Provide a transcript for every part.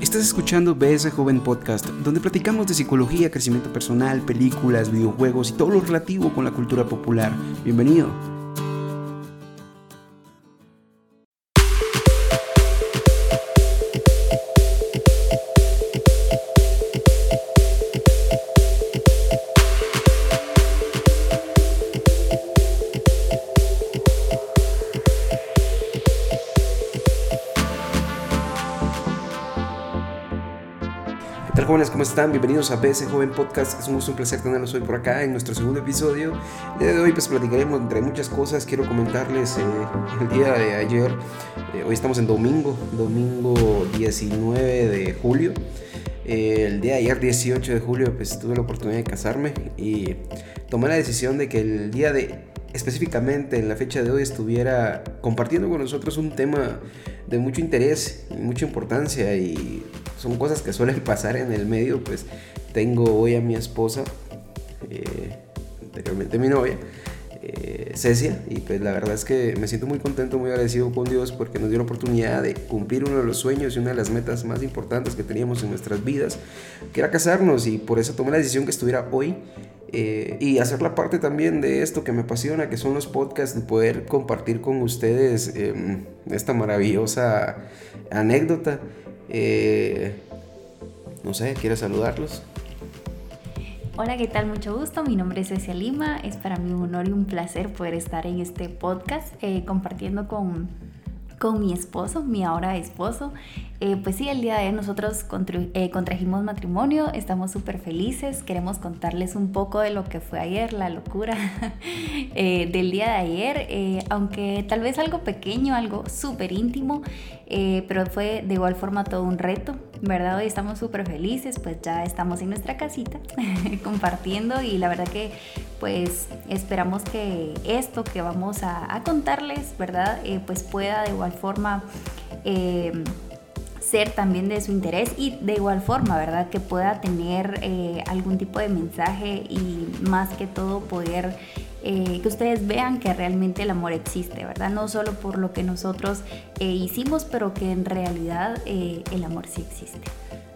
Estás escuchando BS Joven Podcast, donde platicamos de psicología, crecimiento personal, películas, videojuegos y todo lo relativo con la cultura popular. Bienvenido. Bienvenidos a BS Joven Podcast. Es un gusto, un placer tenerlos hoy por acá en nuestro segundo episodio. El día de hoy pues platicaremos entre muchas cosas. Quiero comentarles eh, el día de ayer, eh, hoy estamos en domingo, domingo 19 de julio. Eh, el día de ayer, 18 de julio, pues tuve la oportunidad de casarme y tomé la decisión de que el día de específicamente en la fecha de hoy estuviera compartiendo con nosotros un tema de mucho interés y mucha importancia y son cosas que suelen pasar en el medio, pues tengo hoy a mi esposa, eh, anteriormente mi novia, eh, Cecia, y pues la verdad es que me siento muy contento, muy agradecido con Dios porque nos dio la oportunidad de cumplir uno de los sueños y una de las metas más importantes que teníamos en nuestras vidas, que era casarnos, y por eso tomé la decisión que estuviera hoy eh, y hacer la parte también de esto que me apasiona, que son los podcasts, de poder compartir con ustedes em, esta maravillosa anécdota. Eh, no sé, ¿quieres saludarlos? Hola, ¿qué tal? Mucho gusto. Mi nombre es Cecia Lima. Es para mí un honor y un placer poder estar en este podcast eh, compartiendo con con mi esposo, mi ahora esposo. Eh, pues sí, el día de hoy nosotros eh, contrajimos matrimonio, estamos súper felices, queremos contarles un poco de lo que fue ayer, la locura eh, del día de ayer, aunque tal vez algo pequeño, algo súper íntimo, pero fue de igual forma todo un reto, ¿verdad? Hoy estamos súper felices, pues ya estamos en nuestra casita compartiendo y la verdad que pues esperamos que esto que vamos a, contarles, ¿verdad? pues pueda de igual forma eh, ser también de su interés y de igual forma, ¿verdad? Que pueda tener eh, algún tipo de mensaje y más que todo poder eh, que ustedes vean que realmente el amor existe, ¿verdad? No solo por lo que nosotros hicimos, pero que en realidad el amor sí existe.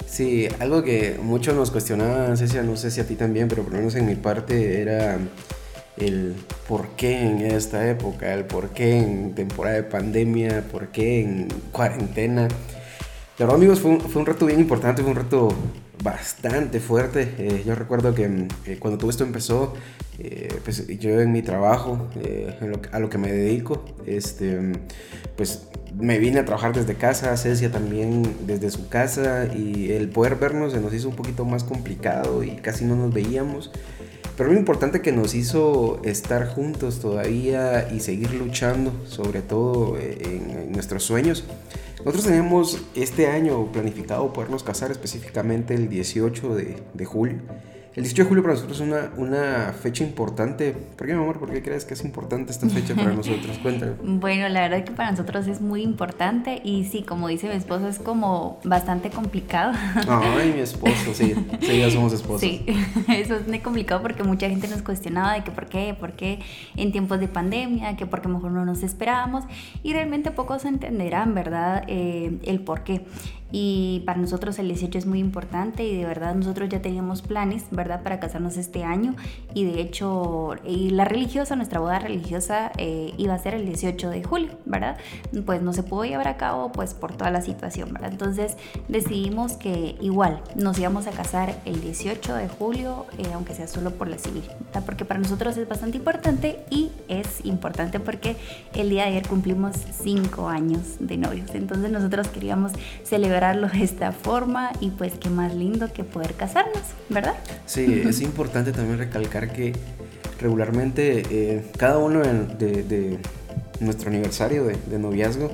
Sí, algo que muchos nos cuestionaban, Cecia, no sé si a ti también, pero por lo menos en mi parte era el por qué en esta época, el por qué en temporada de pandemia, por qué en cuarentena. Pero amigos, fue un, fue un reto bien importante, fue un reto bastante fuerte. Eh, yo recuerdo que eh, cuando todo esto empezó, eh, pues yo en mi trabajo, a lo que me dedico, este, pues me vine a trabajar desde casa, Cecia también desde su casa y el poder vernos se nos hizo un poquito más complicado y casi no nos veíamos. Pero lo importante que nos hizo estar juntos todavía y seguir luchando, sobre todo eh, en, nuestros sueños. Nosotros teníamos este año planificado podernos casar específicamente el 18 de, de julio. El 18 de julio para nosotros es una, una fecha importante. ¿Por qué, mi amor? ¿Por qué crees que es importante esta fecha para nosotros? Cuéntame. Bueno, la verdad es que para nosotros es muy importante y sí, como dice mi esposo, es como bastante complicado. Ay, mi esposo, sí, sí, ya somos esposos. Sí, eso es muy complicado porque mucha gente nos cuestionaba de que por qué, por qué en tiempos de pandemia, que por qué mejor no nos esperábamos y realmente pocos entenderán, ¿verdad? Eh, el por qué. Y para nosotros el 18 es muy importante y de verdad nosotros ya teníamos planes, ¿verdad? Para casarnos este año y de hecho y la religiosa, nuestra boda religiosa eh, iba a ser el 18 de julio, ¿verdad? Pues no se pudo llevar a cabo pues por toda la situación, ¿verdad? Entonces decidimos que igual nos íbamos a casar el 18 de julio, eh, aunque sea solo por la civil, ¿verdad? Porque para nosotros es bastante importante y es importante porque el día de ayer cumplimos cinco años de novios. Entonces nosotros queríamos celebrar de esta forma y pues qué más lindo que poder casarnos, ¿verdad? Sí, es importante también recalcar que regularmente eh, cada uno de, nuestro aniversario de, noviazgo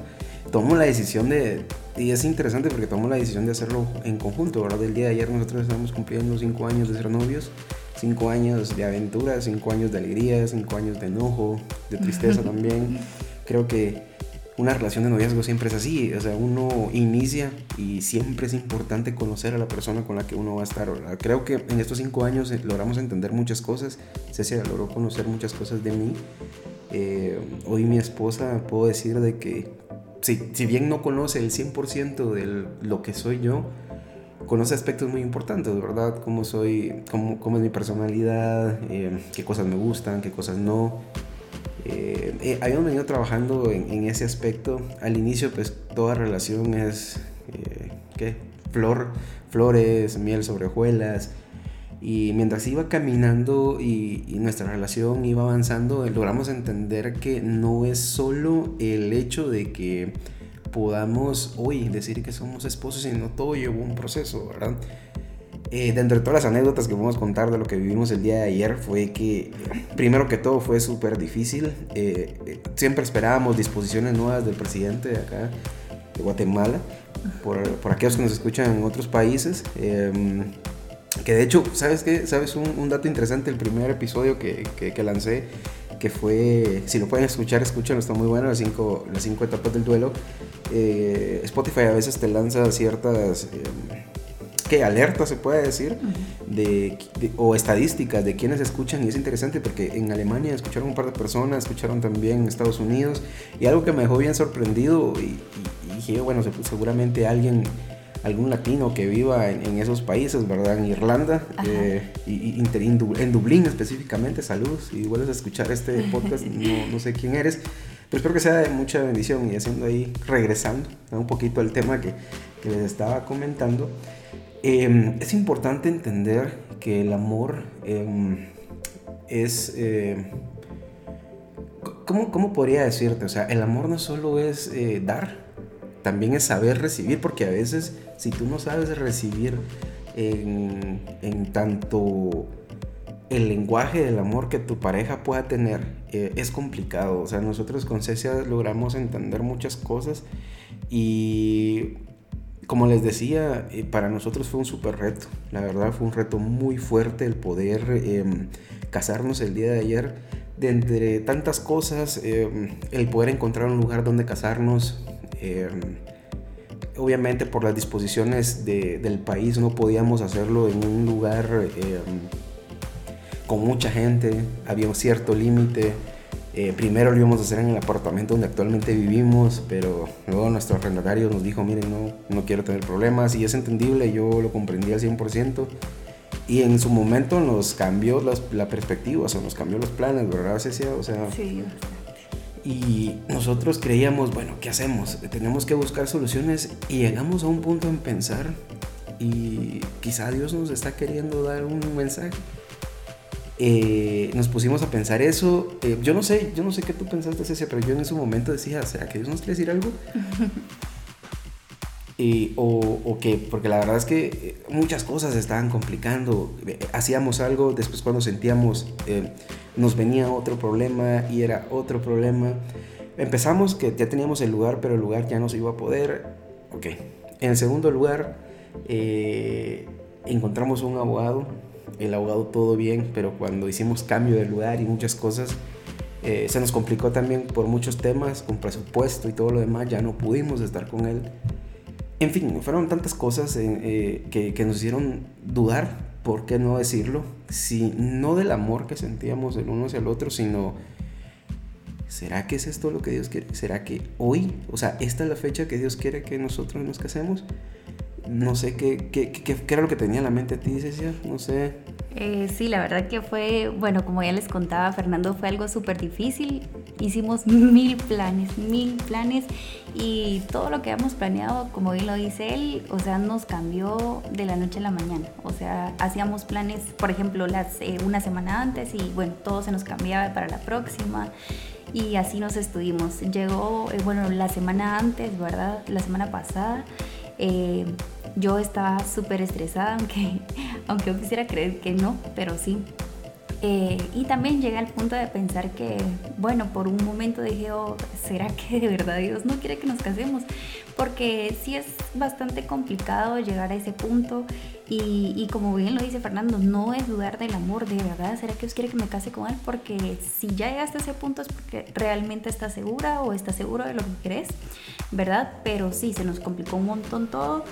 tomó la decisión de, y es interesante porque tomó la decisión de hacerlo en conjunto, ¿verdad? El día de ayer nosotros estamos cumpliendo cinco años de ser novios, cinco años de aventura, cinco años de alegría, cinco años de enojo, de tristeza también. Creo que una relación de noviazgo siempre es así, o sea, uno inicia y siempre es importante conocer a la persona con la que uno va a estar. Creo que en estos cinco años eh, logramos entender muchas cosas, Cecia logró conocer muchas cosas de mí. Eh, hoy mi esposa puedo decir de que si, si bien no conoce el 100% de lo que soy yo, conoce aspectos muy importantes, ¿verdad? Cómo soy, cómo, es mi personalidad, eh, qué cosas me gustan, qué cosas no. Eh, eh, habíamos venido trabajando en, en, ese aspecto. Al inicio, pues toda relación es, eh, ¿qué? Flor, flores, miel sobre hojuelas. Y mientras iba caminando y, y, nuestra relación iba avanzando, logramos entender que no es solo el hecho de que podamos hoy decir que somos esposos, sino todo llevó un proceso, ¿verdad? Eh, dentro de todas las anécdotas que podemos contar de lo que vivimos el día de ayer fue que, primero que todo, fue súper difícil. Eh, siempre esperábamos disposiciones nuevas del presidente de acá, de Guatemala, por, por aquellos que nos escuchan en otros países. Eh, que de hecho, ¿sabes qué? ¿Sabes un, dato interesante? El primer episodio que, que, que, lancé, que fue, si lo pueden escuchar, escúchenlo, está muy bueno, las cinco, las cinco etapas del duelo. Eh, Spotify a veces te lanza ciertas... ¿qué? alertas se puede decir de, de, o estadísticas de quienes escuchan y es interesante porque en Alemania escucharon un par de personas, escucharon también en Estados Unidos y algo que me dejó bien sorprendido y, y, y dije, bueno, seguramente alguien algún latino que viva en, en, esos países, ¿verdad? En Irlanda, eh, y, y, en Dublín específicamente, salud, si vuelves a escuchar este podcast, no, no, sé quién eres, pero espero que sea de mucha bendición y haciendo ahí, regresando ¿no? un poquito al tema que, que les estaba comentando, eh, es importante entender que el amor eh, es... ¿cómo, ¿Cómo podría decirte? O sea, el amor no solo es eh, dar, también es saber recibir, porque a veces si tú no sabes recibir en, en tanto el lenguaje del amor que tu pareja pueda tener, eh, es complicado. O sea, nosotros con Cecia logramos entender muchas cosas y como les decía, eh, para nosotros fue un súper reto. La verdad fue un reto muy fuerte el poder eh, casarnos el día de ayer. De entre tantas cosas, eh, el poder encontrar un lugar donde casarnos, eh, obviamente por las disposiciones de, del país no podíamos hacerlo en un lugar con mucha gente, había un cierto límite. Eh, primero lo íbamos a hacer en el apartamento donde actualmente vivimos, pero luego nuestro arrendatario nos dijo, miren, no, no quiero tener problemas y es entendible, yo lo comprendí al 100%. Y en su momento nos cambió las, la perspectiva, o sea, nos cambió los planes, ¿verdad, Cecia? O sea, sí. Y nosotros creíamos, bueno, ¿qué hacemos? Tenemos que buscar soluciones y llegamos a un punto en pensar y quizá Dios nos está queriendo dar un mensaje. Eh, nos pusimos a pensar eso. Eh, yo no sé, yo no sé qué tú pensaste, Cecia, pero yo en ese momento decía, ¿será que Dios nos quiere decir algo? Y, o, o que, porque la verdad es que muchas cosas se estaban complicando. Hacíamos algo, después cuando sentíamos, eh, nos venía otro problema y era otro problema. Empezamos que ya teníamos el lugar, pero el lugar ya no se iba a poder. Ok. En el segundo lugar, eh, encontramos un abogado. El abogado todo bien, pero cuando hicimos cambio de lugar y muchas cosas, eh, se nos complicó también por muchos temas, con presupuesto y todo lo demás, ya no pudimos estar con él. En fin, fueron tantas cosas eh, eh, que, que, nos hicieron dudar, ¿por qué no decirlo? Si no del amor que sentíamos el uno hacia el otro, sino, ¿será que es esto lo que Dios quiere? ¿Será que hoy, o sea, esta es la fecha que Dios quiere que nosotros nos casemos? No sé qué, qué, qué, qué era lo que tenía en la mente a ti, Cecia, no sé. Eh, sí, la verdad que fue, bueno, como ya les contaba Fernando, fue algo súper difícil. Hicimos mil planes, mil planes y todo lo que habíamos planeado, como bien lo dice él, o sea, nos cambió de la noche a la mañana. O sea, hacíamos planes, por ejemplo, las, eh, una semana antes y bueno, todo se nos cambiaba para la próxima y así nos estuvimos. Llegó, eh, bueno, la semana antes, ¿verdad? La semana pasada. Eh, yo estaba súper estresada, aunque, aunque yo quisiera creer que no, pero sí. Eh, y también llegué al punto de pensar que, bueno, por un momento dije, oh, ¿será que de verdad Dios no quiere que nos casemos? Porque sí es bastante complicado llegar a ese punto y, y, como bien lo dice Fernando, no es dudar del amor, de verdad, ¿será que Dios quiere que me case con él? Porque si ya llegaste a ese punto es porque realmente estás segura o estás seguro de lo que crees, ¿verdad? Pero sí, se nos complicó un montón todo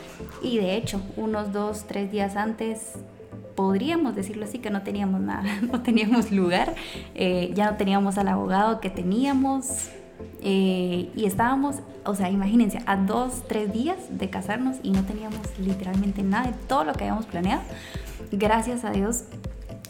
y de hecho, unos dos, tres días antes podríamos decirlo así, que no teníamos nada, no teníamos lugar, eh, ya no teníamos al abogado que teníamos, Eh, y estábamos, o sea, imagínense, a dos, tres días de casarnos y no teníamos literalmente nada de todo lo que habíamos planeado. Gracias a Dios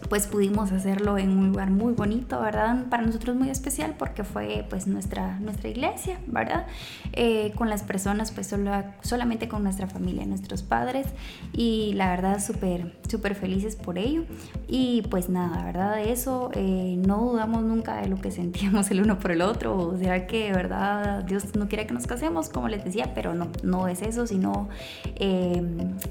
pues pudimos hacerlo en un lugar muy bonito, ¿verdad? Para nosotros muy especial porque fue pues nuestra, nuestra iglesia, ¿verdad? Eh, con las personas, pues solo, solamente con nuestra familia, nuestros padres y la verdad súper, súper felices por ello. Y pues nada, ¿verdad? Eso eh, no dudamos nunca de lo que sentíamos el uno por el otro, o sea que, ¿verdad? Dios no quiere que nos casemos, como les decía, pero no, no es eso, sino eh,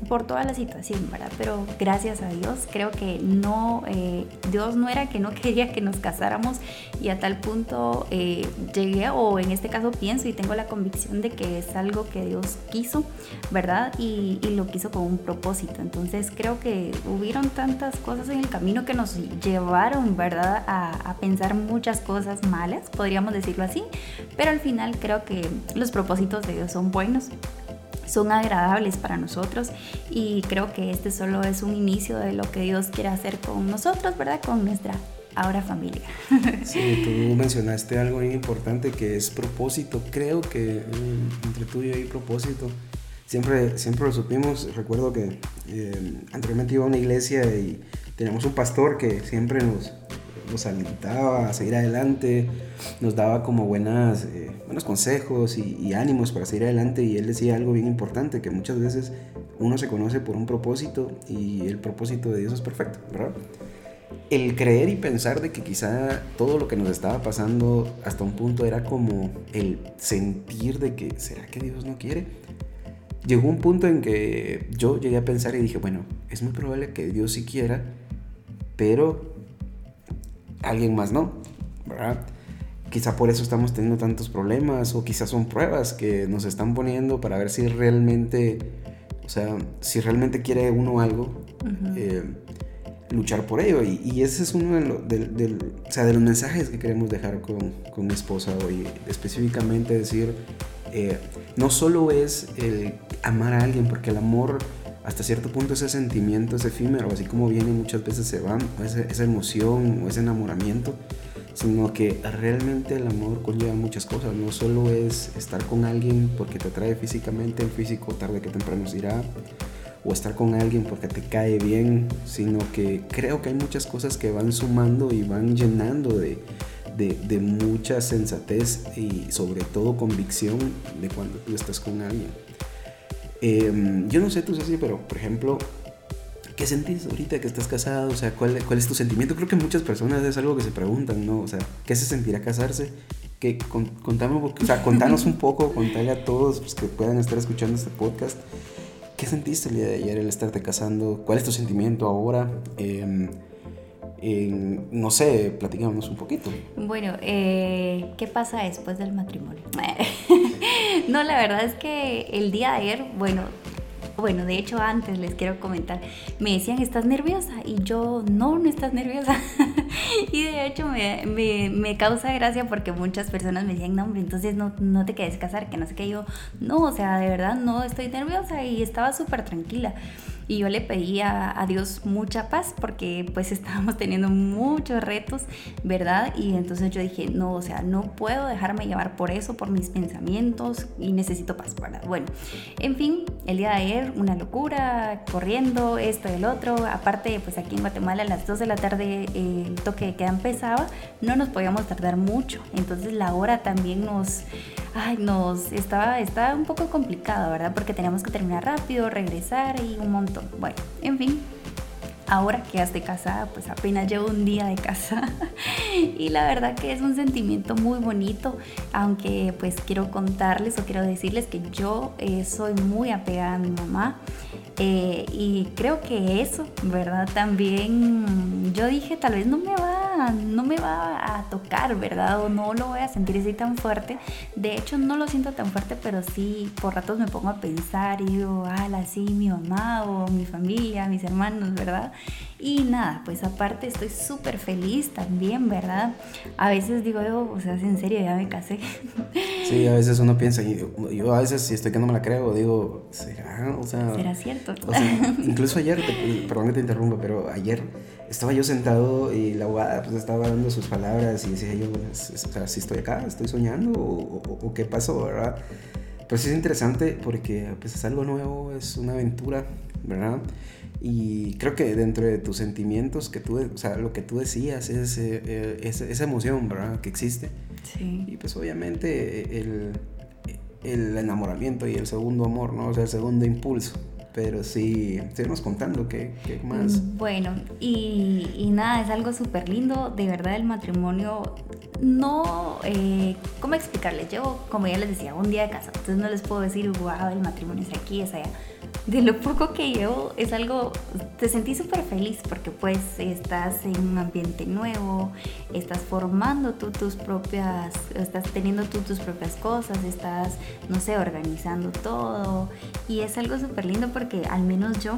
por toda la situación, ¿verdad? Pero gracias a Dios creo que no eh, Dios no era que no quería que nos casáramos y a tal punto eh, llegué, o en este caso pienso y tengo la convicción de que es algo que Dios quiso, ¿verdad? Y, lo quiso con un propósito. Entonces creo que hubieron tantas cosas en el camino que nos llevaron, ¿verdad? A, a pensar muchas cosas malas, podríamos decirlo así, pero al final creo que los propósitos de Dios son buenos son agradables para nosotros y creo que este solo es un inicio de lo que Dios quiere hacer con nosotros, ¿verdad? Con nuestra ahora familia. Sí, tú mencionaste algo muy importante que es propósito. Creo que mm, entre tú y yo hay propósito. Siempre, siempre lo supimos. Recuerdo que eh, anteriormente iba a una iglesia y teníamos un pastor que siempre nos, nos alentaba a seguir adelante, nos daba como buenas, eh, buenos consejos y, ánimos para seguir adelante y él decía algo bien importante, que muchas veces uno se conoce por un propósito y el propósito de Dios es perfecto, ¿verdad? El creer y pensar de que quizá todo lo que nos estaba pasando hasta un punto era como el sentir de que, ¿será que Dios no quiere? Llegó un punto en que yo llegué a pensar y dije, bueno, es muy probable que Dios sí quiera, pero alguien más no, ¿verdad? Quizá por eso estamos teniendo tantos problemas o quizás son pruebas que nos están poniendo para ver si realmente, o sea, si realmente quiere uno algo, eh, luchar por ello. Y, ese es uno de, los mensajes que queremos dejar con, con mi esposa hoy, específicamente decir, eh, no solo es el amar a alguien, porque el amor hasta cierto punto ese sentimiento es efímero, así como viene muchas veces se van, esa, emoción o ese enamoramiento, sino que realmente el amor conlleva muchas cosas, no solo es estar con alguien porque te atrae físicamente, el físico tarde que temprano se irá, o estar con alguien porque te cae bien, sino que creo que hay muchas cosas que van sumando y van llenando de, de, de mucha sensatez y sobre todo convicción de cuando tú estás con alguien. Em, yo no sé tú, Ceci, pero por ejemplo, ¿qué sentís ahorita que estás casado? O sea, ¿cuál, ¿cuál es tu sentimiento? Creo que muchas personas es algo que se preguntan, ¿no? O sea, ¿qué se sentirá casarse? Que contame, o sea, contanos un poco, contale a todos pues, que puedan estar escuchando este podcast. ¿Qué sentiste el día de ayer el estarte casando? ¿Cuál es tu sentimiento ahora? Eh, no sé, platicamos un poquito. Bueno, eh, ¿qué pasa después del matrimonio? no, la verdad es que el día de ayer, bueno, bueno, de hecho antes les quiero comentar, me decían, ¿estás nerviosa? Y yo, no, no estás nerviosa. y de hecho me, me, me, causa gracia porque muchas personas me decían, no, hombre, entonces no, no te quedes casar, que no sé qué. Yo, no, o sea, de verdad no estoy nerviosa y estaba súper tranquila y yo le pedía a Dios mucha paz porque pues estábamos teniendo muchos retos, ¿verdad? Y entonces yo dije, no, o sea, no puedo dejarme llevar por eso, por mis pensamientos y necesito paz, ¿verdad? Bueno, en fin, el día de ayer una locura, corriendo, esto y el otro, aparte pues aquí en Guatemala a las 2 de la tarde el toque de queda empezaba, no nos podíamos tardar mucho, entonces la hora también nos ay, nos estaba, estaba un poco complicado, ¿verdad? Porque teníamos que terminar rápido, regresar y un montón. Bueno, en fin, ahora que estoy casada, pues apenas llevo un día de casa y la verdad que es un sentimiento muy bonito, aunque pues quiero contarles o quiero decirles que yo eh, soy muy apegada a mi mamá eh, y creo que eso, ¿verdad? También yo dije, tal vez no me va, no me va a tocar, ¿verdad? O no lo voy a sentir así tan fuerte. De hecho, no lo siento tan fuerte, pero sí, por ratos me pongo a pensar y digo, ah, sí, mi mamá o mi familia, mis hermanos, ¿verdad? Y nada, pues aparte estoy súper feliz también, ¿verdad? A veces digo, yo, o sea, en serio, ya me casé. Sí, a veces uno piensa, yo, a veces si estoy que no me la creo, digo, ¿será? O sea, ¿Será cierto? incluso ayer, perdón que te interrumpa, pero ayer estaba yo sentado y la abogada pues, estaba dando sus palabras y decía yo, o sea, si estoy acá, estoy soñando o, o, qué pasó, ¿verdad? Pues es interesante porque pues es algo nuevo, es una aventura, ¿verdad? Y creo que dentro de tus sentimientos, que tú, o sea, lo que tú decías es, eh, esa emoción, ¿verdad? Que existe. Sí. Y pues obviamente el, el enamoramiento y el segundo amor, ¿no? O sea, el segundo impulso. Pero sí, seguimos contando qué, qué más. Bueno, y, y, nada, es algo súper lindo. De verdad, el matrimonio no. Eh, ¿Cómo explicarles? Yo, como ya les decía, un día de casa. Entonces no les puedo decir, wow, el matrimonio es aquí, es allá de lo poco que llevo es algo, te sentí súper feliz porque pues estás en un ambiente nuevo, estás formando tú tus propias, estás teniendo tú tus propias cosas, estás, no sé, organizando todo. Y es algo súper lindo porque al menos yo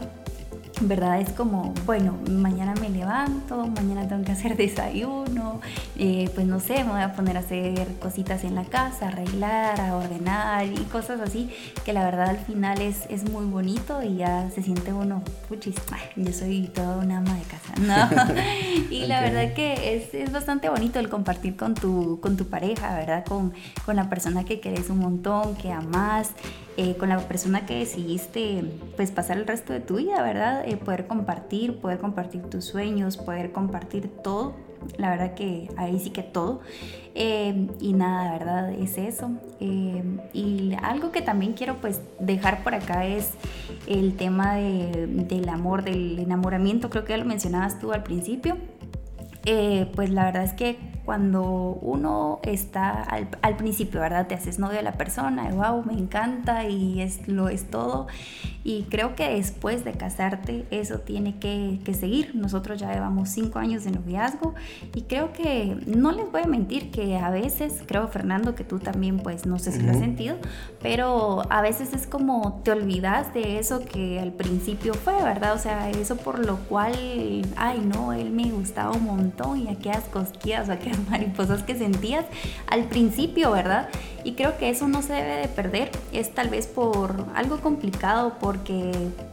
¿verdad? Es como, bueno, mañana me levanto, mañana tengo que hacer desayuno, eh, pues no sé, me voy a poner a hacer cositas en la casa, arreglar, a ordenar y cosas así, que la verdad al final es, es muy bonito y ya se siente uno, puchis, yo soy toda una ama de casa, ¿no? y la verdad que es, es, bastante bonito el compartir con tu, con tu pareja, ¿verdad? Con, con la persona que querés un montón, que amas. Eh, con la persona que decidiste pues pasar el resto de tu vida, ¿verdad? Eh, poder compartir, poder compartir tus sueños, poder compartir todo. La verdad que ahí sí que todo. Eh, y nada, ¿verdad? Es eso. y algo que también quiero pues dejar por acá es el tema del amor, del enamoramiento. Creo que ya lo mencionabas tú al principio. pues la verdad es que cuando uno está al, principio, ¿verdad? Te haces novio de la persona, wow, me encanta y es, lo es todo. Y creo que después de casarte eso tiene que, seguir. Nosotros ya llevamos cinco años de noviazgo y creo que, no les voy a mentir, que a veces, creo Fernando que tú también pues no sé si lo has sentido, pero a veces es como te olvidas de eso que al principio fue, ¿verdad? O sea, eso por lo cual, ay no, él me gustaba un montón y aquellas cosquillas o aquellas mariposas que sentías al principio, ¿verdad? Y creo que eso no se debe de perder. Es tal vez por algo complicado, porque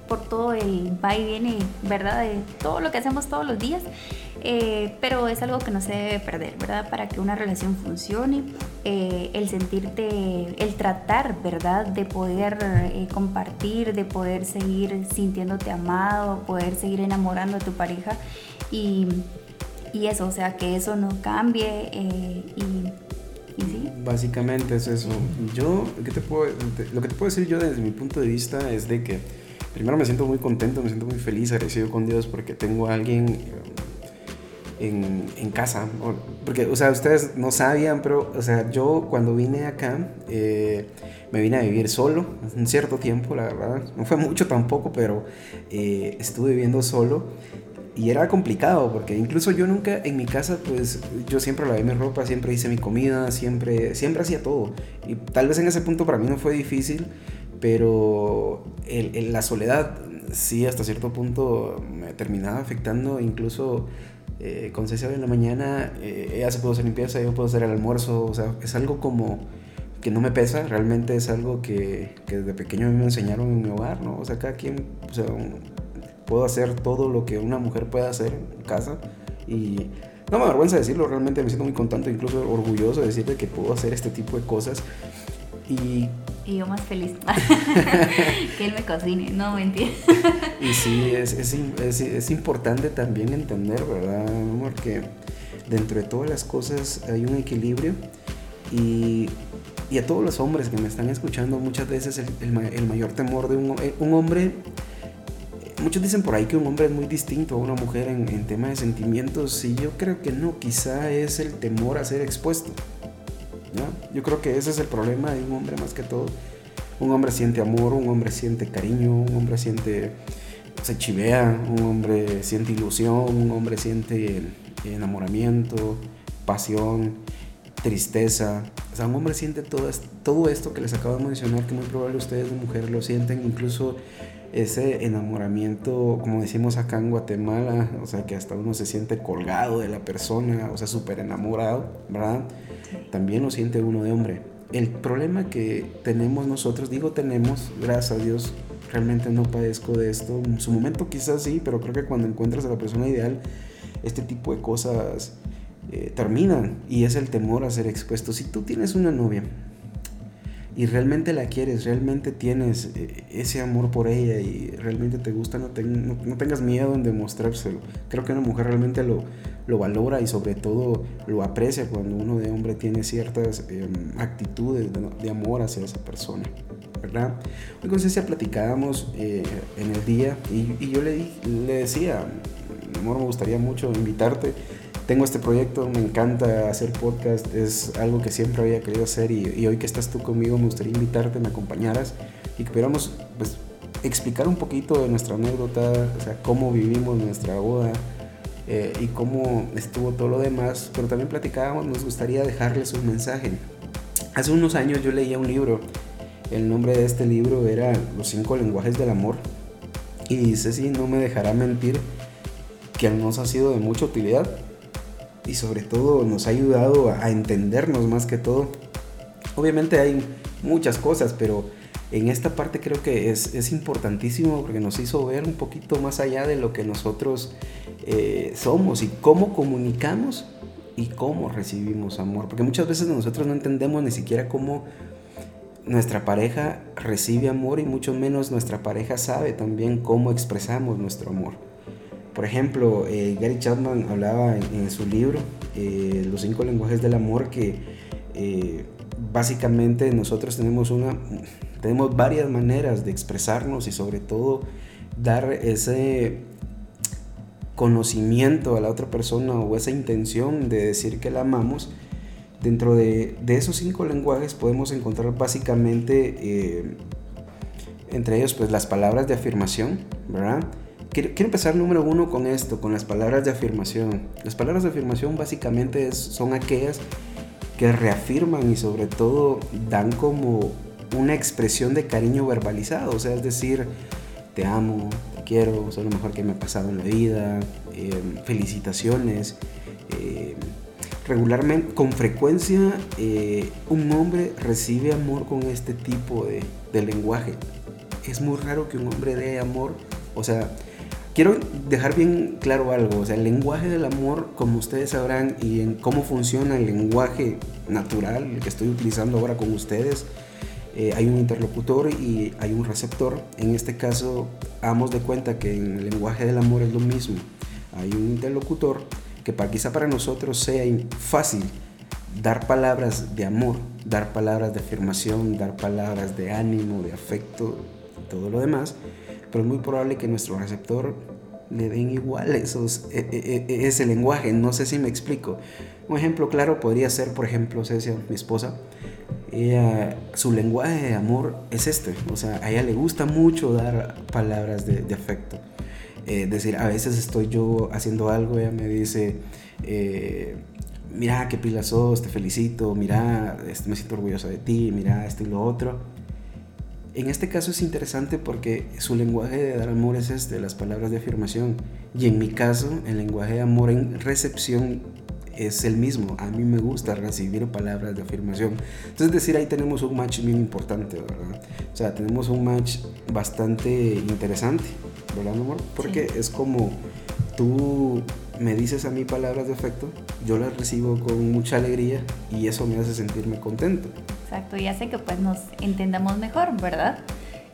por todo el va y viene, ¿verdad? De todo lo que hacemos todos los días. Eh, pero es algo que no se debe perder, ¿verdad? Para que una relación funcione, eh, el sentirte, el tratar, ¿verdad? De poder eh, compartir, de poder seguir sintiéndote amado, poder seguir enamorando a tu pareja y y eso, o sea, que eso no cambie eh, y, sí. Básicamente es eso. Yo, ¿qué te puedo, lo que te puedo decir yo desde mi punto de vista es de que primero me siento muy contento, me siento muy feliz, agradecido con Dios porque tengo a alguien eh, en, en, casa. Porque, o sea, ustedes no sabían, pero, o sea, yo cuando vine acá, eh, me vine a vivir solo un cierto tiempo, la verdad. No fue mucho tampoco, pero estuve viviendo solo y era complicado porque incluso yo nunca en mi casa pues yo siempre lavé mi ropa, siempre hice mi comida, siempre, siempre hacía todo. Y tal vez en ese punto para mí no fue difícil, pero el, la soledad sí hasta cierto punto me terminaba afectando, incluso eh, con Cecilia en la mañana eh, ella se pudo hacer limpieza, yo puedo hacer el almuerzo, o sea, es algo como que no me pesa, realmente es algo que, que desde pequeño me enseñaron en mi hogar, ¿no? O sea, cada quien, o sea, puedo hacer todo lo que una mujer puede hacer en casa y no me avergüenza decirlo, realmente me siento muy contento, incluso orgulloso de decirle que puedo hacer este tipo de cosas. Y, y yo más feliz que él me cocine, no mentira. y sí, es, es, es, es, importante también entender, ¿verdad, amor? Que dentro de todas las cosas hay un equilibrio y, y a todos los hombres que me están escuchando, muchas veces el, el, el mayor temor de un, un hombre Muchos dicen por ahí que un hombre es muy distinto a una mujer en, en tema de sentimientos y yo creo que no, quizá es el temor a ser expuesto. Yo creo que ese es el problema de un hombre más que todo. Un hombre siente amor, un hombre siente cariño, un hombre siente, se chivea, un hombre siente ilusión, un hombre siente enamoramiento, pasión, tristeza. O sea, un hombre siente todo, todo esto que les acabo de mencionar, que muy probable ustedes de mujeres lo sienten, incluso ese enamoramiento, como decimos acá en Guatemala, o sea, que hasta uno se siente colgado de la persona, o sea, súper enamorado, ¿verdad? También lo siente uno de hombre. el problema que tenemos nosotros, digo tenemos, gracias a Dios, realmente no padezco de esto. En su momento quizás sí, pero creo que cuando encuentras a la persona ideal, este tipo de cosas eh, terminan y es el temor a ser expuesto. Si tú tienes una novia y realmente la quieres, realmente tienes eh, ese amor por ella y realmente te gusta, no, no, tengas miedo en demostrárselo. Creo que una mujer realmente lo, lo valora y sobre todo lo aprecia cuando uno de hombre tiene ciertas em, actitudes de, amor hacia esa persona. ¿verdad? Hoy con Cecia platicábamos eh, en el día y, yo le, le decía, amor, me gustaría mucho invitarte tengo este proyecto, me encanta hacer podcast, es algo que siempre había querido hacer y, hoy que estás tú conmigo me gustaría invitarte, me acompañaras y que pudiéramos pues, explicar un poquito de nuestra anécdota, o sea, cómo vivimos nuestra boda eh, y cómo estuvo todo lo demás, pero también platicábamos, nos gustaría dejarles un mensaje. Hace unos años yo leía un libro, el nombre de este libro era Los cinco lenguajes del amor y dice, sí, no me dejará mentir que nos ha sido de mucha utilidad y sobre todo nos ha ayudado a, entendernos más que todo. Obviamente hay muchas cosas, pero en esta parte creo que es, es, importantísimo porque nos hizo ver un poquito más allá de lo que nosotros eh, somos y cómo comunicamos y cómo recibimos amor. Porque muchas veces nosotros no entendemos ni siquiera cómo nuestra pareja recibe amor y mucho menos nuestra pareja sabe también cómo expresamos nuestro amor. Por ejemplo, eh, Gary Chapman hablaba en, su libro, eh, Los cinco lenguajes del amor, que eh, básicamente nosotros tenemos, una, tenemos varias maneras de expresarnos y sobre todo dar ese conocimiento a la otra persona o esa intención de decir que la amamos. Dentro de, de esos cinco lenguajes podemos encontrar básicamente entre ellos pues las palabras de afirmación, ¿verdad? Quiero, empezar número uno con esto, con las palabras de afirmación. Las palabras de afirmación básicamente son aquellas que reafirman y sobre todo dan como una expresión de cariño verbalizado, o sea, es decir, te amo, te quiero, soy lo mejor que me ha pasado en la vida, em, felicitaciones. Em, regularmente, con frecuencia, eh, un hombre recibe amor con este tipo de, de lenguaje. Es muy raro que un hombre dé amor, o sea, quiero dejar bien claro algo, o sea, el lenguaje del amor, como ustedes sabrán, y en cómo funciona el lenguaje natural, que estoy utilizando ahora con ustedes, eh, hay un interlocutor y hay un receptor. En este caso, damos de cuenta que en el lenguaje del amor es lo mismo. Hay un interlocutor que para, quizá para nosotros sea fácil dar palabras de amor, dar palabras de afirmación, dar palabras de ánimo, de afecto, y todo lo demás pero es muy probable que nuestro receptor le den igual esos, e, e, e, ese lenguaje. No sé si me explico. Un ejemplo claro podría ser, por ejemplo, Cecia, mi esposa. Ella, su lenguaje de amor es este. O sea, a ella le gusta mucho dar palabras de, afecto. Es eh, decir, a veces estoy yo haciendo algo, ella me dice, eh, mira qué pila sos, te felicito, mira, este, me siento orgullosa de ti, mira esto y lo otro en este caso es interesante porque su lenguaje de dar amor es este, las palabras de afirmación. Y en mi caso, el lenguaje de amor en recepción es el mismo. A mí me gusta recibir palabras de afirmación. Entonces, es decir, ahí tenemos un match bien importante, ¿verdad? O sea, tenemos un match bastante interesante, ¿verdad, amor? Porque es como tú me dices a mí palabras de afecto, yo las recibo con mucha alegría y eso me hace sentirme contento. Exacto, y hace que pues nos entendamos mejor, ¿verdad?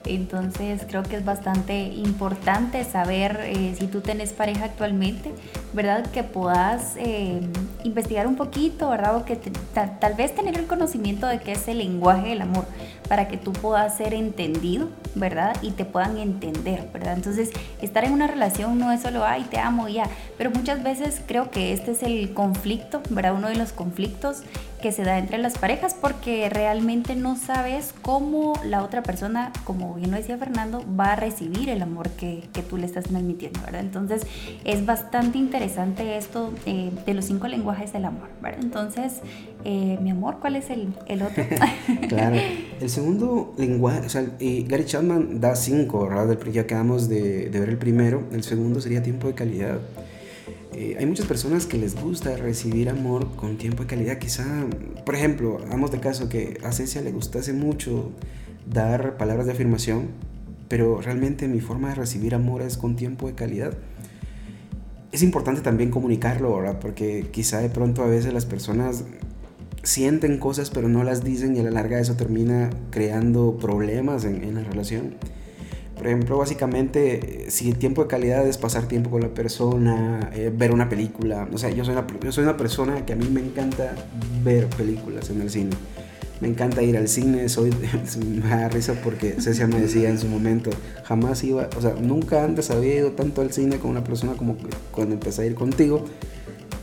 Entonces creo que es bastante importante saber eh, si tú tienes pareja actualmente, ¿verdad? Que puedas eh, investigar un poquito, ¿verdad? O que tal vez tener el conocimiento de qué es el lenguaje del amor para que tú puedas ser entendido, ¿verdad? Y te puedan entender, ¿verdad? Entonces estar en una relación no es solo, ay, te amo ya, pero muchas veces creo que este es el conflicto, ¿verdad? Uno de los conflictos que se da entre las parejas porque realmente no sabes cómo la otra persona, como bien lo decía Fernando, va a recibir el amor que, que tú le estás transmitiendo, ¿verdad? Entonces es bastante interesante esto eh, de los cinco lenguajes del amor. Entonces, eh, mi amor, ¿cuál es el, el otro? claro, el segundo lenguaje, o sea, Gary Chapman da cinco, ¿verdad? Ya de, de ver el primero, el segundo sería tiempo de calidad. Eh, hay muchas personas que les gusta recibir amor con tiempo de calidad. Quizá, por ejemplo, vamos de caso que a Cecia le gustase mucho dar palabras de afirmación, pero realmente mi forma de recibir amor es con tiempo de calidad. Es importante también comunicarlo, ¿verdad? Porque quizá de pronto a veces las personas sienten cosas pero no las dicen y a la larga eso termina creando problemas en, en la relación. Por ejemplo, básicamente, si el tiempo de calidad es pasar tiempo con la persona, eh, ver una película. O sea, yo soy, una, yo soy una persona que a mí me encanta ver películas en el cine. Me encanta ir al cine, soy, me da risa porque Cecia me decía en su momento, jamás iba, o sea, nunca antes había ido tanto al cine con una persona como cuando empecé a ir contigo.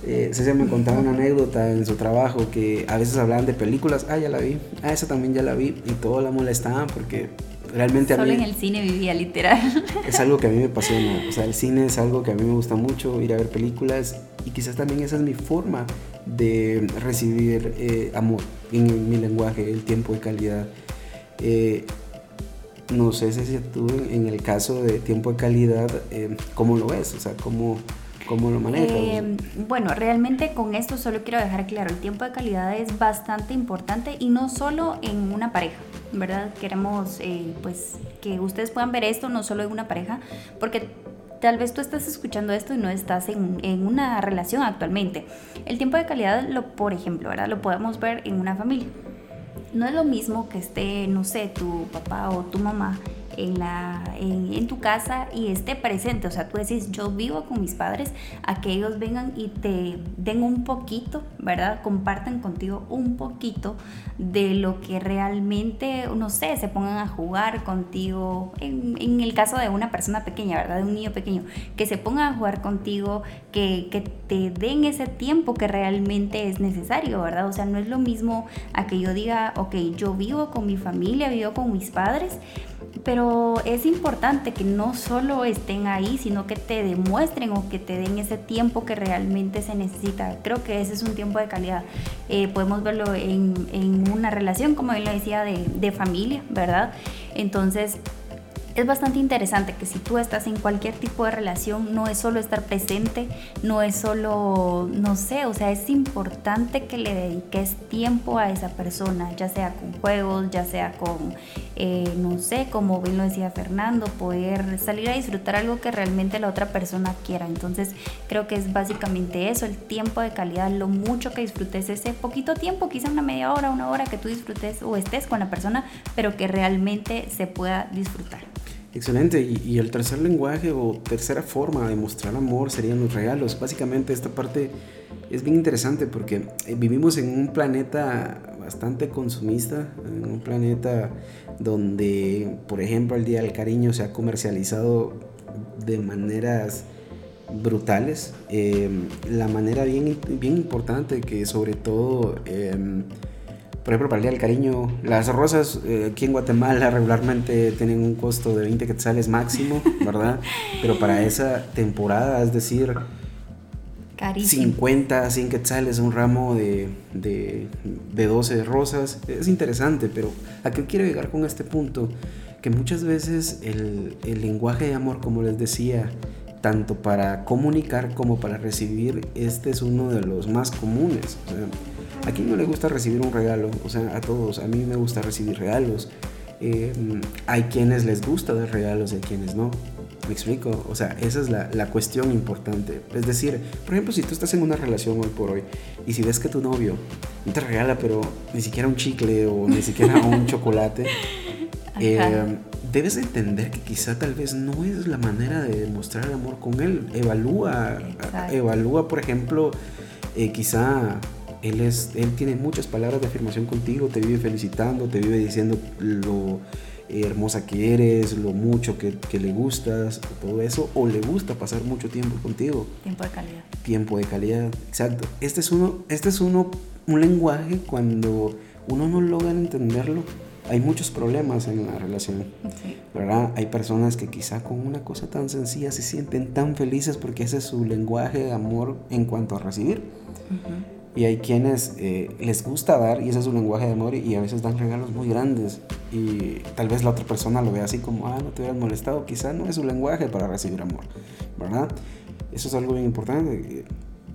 Eh, Cecia me contaba una anécdota en su trabajo que a veces hablaban de películas, ah, ya la vi, ah, esa también ya la vi, y todo la molestaban porque realmente Solo a mí... en el cine vivía literal. Es algo que a mí me apasiona, o sea, el cine es algo que a mí me gusta mucho, ir a ver películas, y quizás también esa es mi forma de recibir eh, amor en mi lenguaje, el tiempo de calidad. Eh, no sé si tú en, el caso de tiempo de calidad, eh, ¿cómo lo ves? O sea, ¿cómo, cómo lo manejas? Eh, bueno, realmente con esto solo quiero dejar claro, el tiempo de calidad es bastante importante y no solo en una pareja, ¿verdad? Queremos eh, pues que ustedes puedan ver esto no solo en una pareja, porque tal vez tú estás escuchando esto y no estás en, en, una relación actualmente. El tiempo de calidad, lo, por ejemplo, ¿verdad? Lo podemos ver en una familia. No es lo mismo que esté, no sé, tu papá o tu mamá en, la, en, en, tu casa y esté presente. O sea, tú decís, yo vivo con mis padres, a que ellos vengan y te den un poquito, ¿verdad? Compartan contigo un poquito de lo que realmente, no sé, se pongan a jugar contigo. En, en el caso de una persona pequeña, ¿verdad? De un niño pequeño, que se pongan a jugar contigo, que, que te den ese tiempo que realmente es necesario, ¿verdad? O sea, no es lo mismo a que yo diga, ok, yo vivo con mi familia, vivo con mis padres pero es importante que no solo estén ahí, sino que te demuestren o que te den ese tiempo que realmente se necesita. Creo que ese es un tiempo de calidad. Eh, podemos verlo en, en, una relación, como él lo decía, de, de familia, ¿verdad? Entonces, es bastante interesante que si tú estás en cualquier tipo de relación, no es solo estar presente, no es solo, no sé, o sea, es importante que le dediques tiempo a esa persona, ya sea con juegos, ya sea con, eh, no sé, como bien lo decía Fernando, poder salir a disfrutar algo que realmente la otra persona quiera. Entonces, creo que es básicamente eso, el tiempo de calidad, lo mucho que disfrutes ese poquito tiempo, quizá una media hora, una hora que tú disfrutes o estés con la persona, pero que realmente se pueda disfrutar. Excelente. Y, el tercer lenguaje o tercera forma de mostrar amor serían los regalos. Básicamente esta parte es bien interesante porque eh, vivimos en un planeta bastante consumista, en un planeta donde, por ejemplo, el Día del Cariño se ha comercializado de maneras brutales. Eh, la manera bien, bien importante que sobre todo... Eh, por ejemplo, para el Día del Cariño, las rosas eh, aquí en Guatemala regularmente tienen un costo de 20 quetzales máximo, ¿verdad? Pero para esa temporada, es decir, Carísimo. 50, 100 quetzales, un ramo de, de, de 12 rosas, es interesante, pero ¿a qué quiero llegar con este punto? Que muchas veces el, el lenguaje de amor, como les decía, tanto para comunicar como para recibir, este es uno de los más comunes. O sea, ¿A quién no le gusta recibir un regalo? O sea, a todos. A mí me gusta recibir regalos. Eh, hay quienes les gusta dar regalos y hay quienes no. ¿Me explico? O sea, esa es la, la, cuestión importante. Es decir, por ejemplo, si tú estás en una relación hoy por hoy y si ves que tu novio no te regala, pero ni siquiera un chicle o ni siquiera un chocolate, eh, debes entender que quizá tal vez no es la manera de demostrar el amor con él. Evalúa, Exacto. evalúa, por ejemplo, eh, quizá él, es, él tiene muchas palabras de afirmación contigo, te vive felicitando, te vive diciendo lo hermosa que eres, lo mucho que, que, le gustas, todo eso, o le gusta pasar mucho tiempo contigo. Tiempo de calidad. Tiempo de calidad, exacto. Este es uno, este es uno, un lenguaje cuando uno no logra entenderlo, hay muchos problemas en la relación, Sí. ¿verdad? Hay personas que quizá con una cosa tan sencilla se sienten tan felices porque ese es su lenguaje de amor en cuanto a recibir. Ujú. Y hay quienes eh, les gusta dar y ese es su lenguaje de amor y a veces dan regalos muy grandes y tal vez la otra persona lo vea así como, ah, no te hubieras molestado, quizá no es su lenguaje para recibir amor, ¿verdad? Eso es algo bien importante.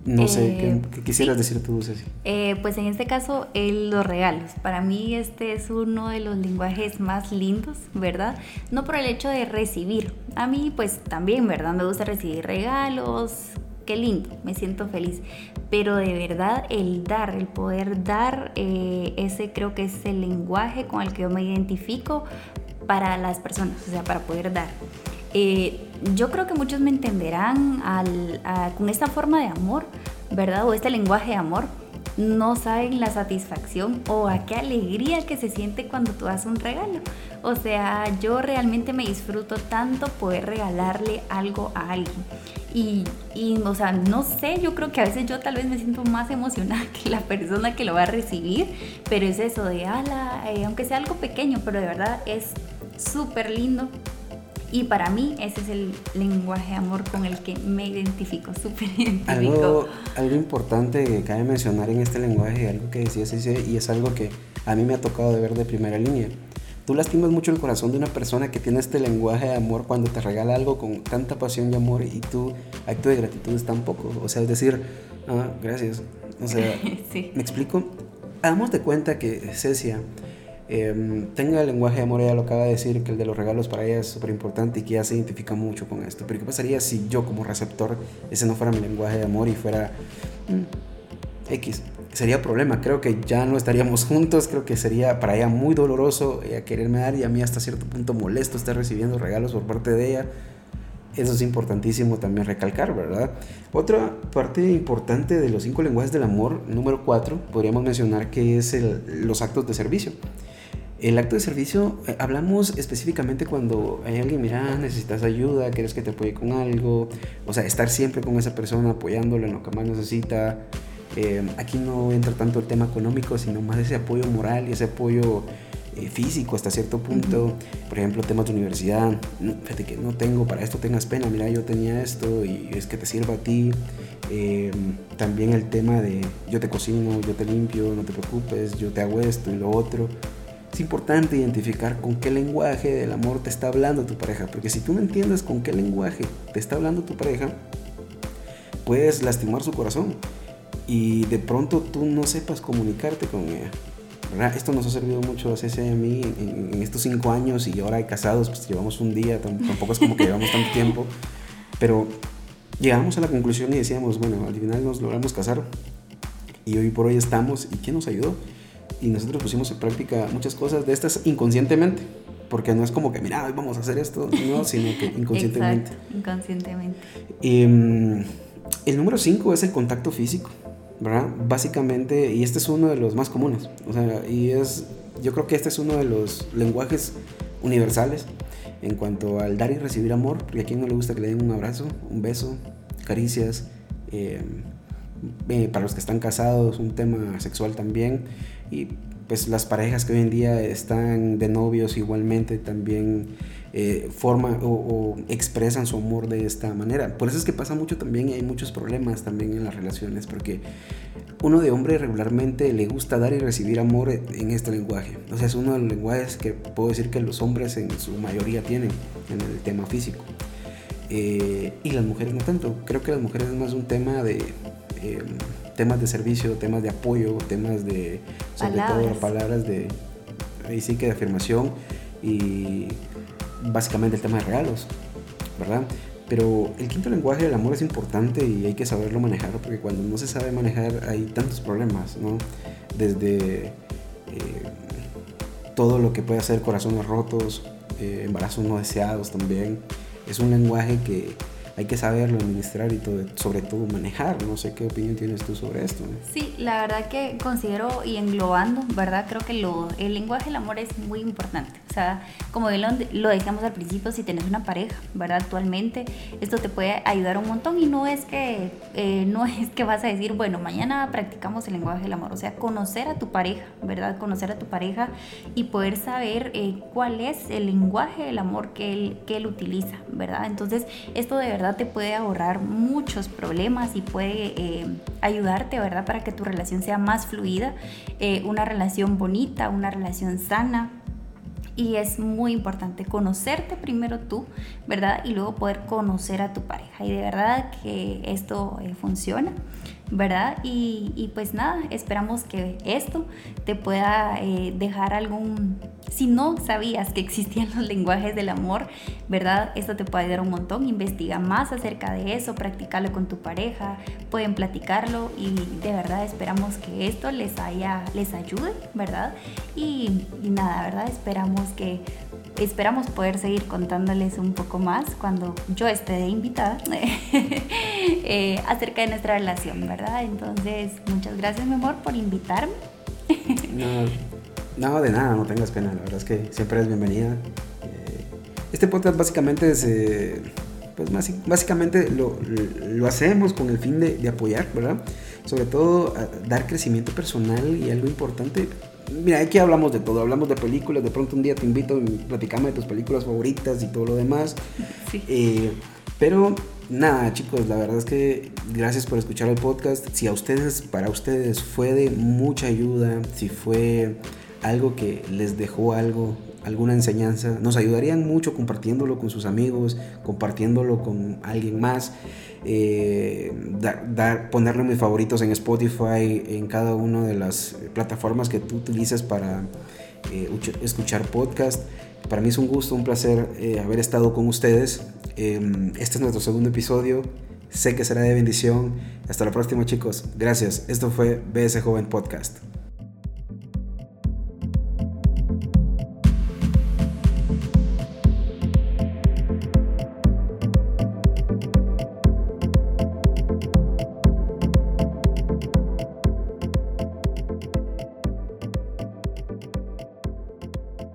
No sé, ¿qué, eh, quisieras decir tú, Ceci? Eh, pues en este caso, los regalos. Para mí este es uno de los lenguajes más lindos, ¿verdad? No por el hecho de recibir. A mí pues también, ¿verdad? Me gusta recibir regalos. Qué lindo, me siento feliz. Pero de verdad el dar, el poder dar, eh, ese creo que es el lenguaje con el que yo me identifico para las personas, o sea, para poder dar. Eh, yo creo que muchos me entenderán con esta forma de amor, ¿verdad? O este lenguaje de amor. No saben la satisfacción o a qué alegría que se siente cuando tú haces un regalo. O sea, yo realmente me disfruto tanto poder regalarle algo a alguien. Y, o sea, no sé, yo creo que a veces yo tal vez me siento más emocionada que la persona que lo va a recibir, pero es eso de, ala, eh, aunque sea algo pequeño, pero de verdad es súper lindo y para mí ese es el lenguaje de amor con el que me identifico, súper identifico. Algo, algo importante que cabe mencionar en este lenguaje, algo que decías y es algo que a mí me ha tocado de ver de primera línea. Tú lastimas mucho el corazón de una persona que tiene este lenguaje de amor cuando te regala algo con tanta pasión y amor y tu acto de gratitud es tan poco. O sea, es decir, ah, gracias. O sea, ¿me explico? Hagamos de cuenta que Cecia Em, tenga el lenguaje de amor, ella lo acaba de decir, que el de los regalos para ella es súper importante y que ella se identifica mucho con esto. Pero ¿qué pasaría si yo como receptor, ese no fuera mi lenguaje de amor y fuera mm, X? Sería problema, creo que ya no estaríamos juntos, creo que sería para ella muy doloroso ella quererme dar y a mí hasta cierto punto molesto estar recibiendo regalos por parte de ella. Eso es importantísimo también recalcar, ¿verdad? Otra parte importante de los cinco lenguajes del amor, número cuatro, podríamos mencionar que es los actos de servicio. El acto de servicio, eh, hablamos específicamente cuando hay alguien, mira, necesitas ayuda, quieres que te apoye con algo, o sea, estar siempre con esa persona apoyándolo en lo que más necesita. Eh, aquí no entra tanto el tema económico, sino más ese apoyo moral y ese apoyo eh, físico hasta cierto punto. Por ejemplo, temas de universidad. fíjate que no tengo, para esto tengas pena, mira, yo tenía esto y es que te sirva a ti. también el tema de yo te cocino, yo te limpio, no te preocupes, yo te hago esto y lo otro es importante identificar con qué lenguaje del amor te está hablando tu pareja, porque si tú no entiendes con qué lenguaje te está hablando tu pareja, puedes lastimar su corazón y de pronto tú no sepas comunicarte con ella. Esto nos ha servido mucho a Ceci y a mí en, estos cinco años y ahora casados, pues llevamos un día, tampoco es como que llevamos tanto tiempo, pero llegamos a la conclusión y decíamos, bueno, al final nos logramos casar y hoy por hoy estamos y ¿quién nos ayudó? y nosotros pusimos en práctica muchas cosas de estas inconscientemente, porque no es como que, mira, hoy vamos a hacer esto, no, sino que inconscientemente. Exacto, inconscientemente. Em, el número 5 es el contacto físico, ¿verdad? Básicamente, y este es uno de los más comunes, o sea, y es, yo creo que este es uno de los lenguajes universales en cuanto al dar y recibir amor, porque a quien no le gusta que le den un abrazo, un beso, caricias, eh, eh, para los que están casados, un tema sexual también. Y pues las parejas que hoy en día están de novios igualmente también eh, forman o, expresan su amor de esta manera. Por eso es que pasa mucho también y hay muchos problemas también en las relaciones, porque uno de hombre regularmente le gusta dar y recibir amor en este lenguaje. O sea, es uno de los lenguajes que puedo decir que los hombres en su mayoría tienen en el tema físico. Eh, y las mujeres no tanto. Creo que las mujeres es más un tema de eh, temas de servicio, temas de apoyo, temas de, sobre todo palabras de, ahí sí que de afirmación y básicamente el tema de regalos, ¿verdad? Pero el quinto lenguaje del amor es importante y hay que saberlo manejar porque cuando no se sabe manejar hay tantos problemas, ¿no? Desde eh, todo lo que puede hacer corazones rotos, eh, embarazos no deseados también. Es un lenguaje que hay que saberlo administrar y todo, sobre todo manejar. No sé qué opinión tienes tú sobre esto. Sí, la verdad que considero y englobando, ¿verdad? Creo que lo, el lenguaje del amor es muy importante. O sea, como lo, lo al principio, si tienes una pareja, ¿verdad? Actualmente, esto te puede ayudar un montón y no es que, eh, no es que vas a decir, bueno, mañana practicamos el lenguaje del amor. O sea, conocer a tu pareja, ¿verdad? Conocer a tu pareja y poder saber eh, cuál es el lenguaje del amor que él, que él utiliza, ¿verdad? Entonces, esto de verdad te puede ahorrar muchos problemas y puede eh, ayudarte, ¿verdad? Para que tu relación sea más fluida, eh, una relación bonita, una relación sana. Y es muy importante conocerte primero tú, ¿verdad? Y luego poder conocer a tu pareja. Y de verdad que esto eh, funciona. ¿verdad? Y, pues nada, esperamos que esto te pueda dejar algún... Si no sabías que existían los lenguajes del amor, ¿verdad? Esto te puede ayudar un montón. Investiga más acerca de eso, practicarlo con tu pareja, pueden platicarlo y de verdad esperamos que esto les, haya, les ayude, ¿verdad? Y, nada, ¿verdad? Esperamos que esperamos poder seguir contándoles un poco más cuando yo esté invitada eh, acerca de nuestra relación, ¿verdad? Entonces, muchas gracias, mi amor, por invitarme. De nada, no tengas pena, la verdad es que siempre eres bienvenida. Eh, este podcast básicamente es, eh, pues básicamente lo, lo, hacemos con el fin de, de apoyar, ¿verdad? Sobre todo dar crecimiento personal y algo importante, Mira, aquí hablamos de todo, hablamos de películas, de pronto un día te invito y platicamos de tus películas favoritas y todo lo demás. Sí. Eh, pero nada, chicos, la verdad es que gracias por escuchar el podcast. Si a ustedes, para ustedes fue de mucha ayuda, si fue algo que les dejó algo, alguna enseñanza, nos ayudarían mucho compartiéndolo con sus amigos, compartiéndolo con alguien más eh, dar, ponerle mis favoritos en Spotify, en cada una de las plataformas que tú utilizas para eh, escuchar podcast. Para mí es un gusto, un placer eh, haber estado con ustedes. Em, este es nuestro segundo episodio. Sé que será de bendición. Hasta la próxima chicos. Gracias. Esto fue BS Joven Podcast.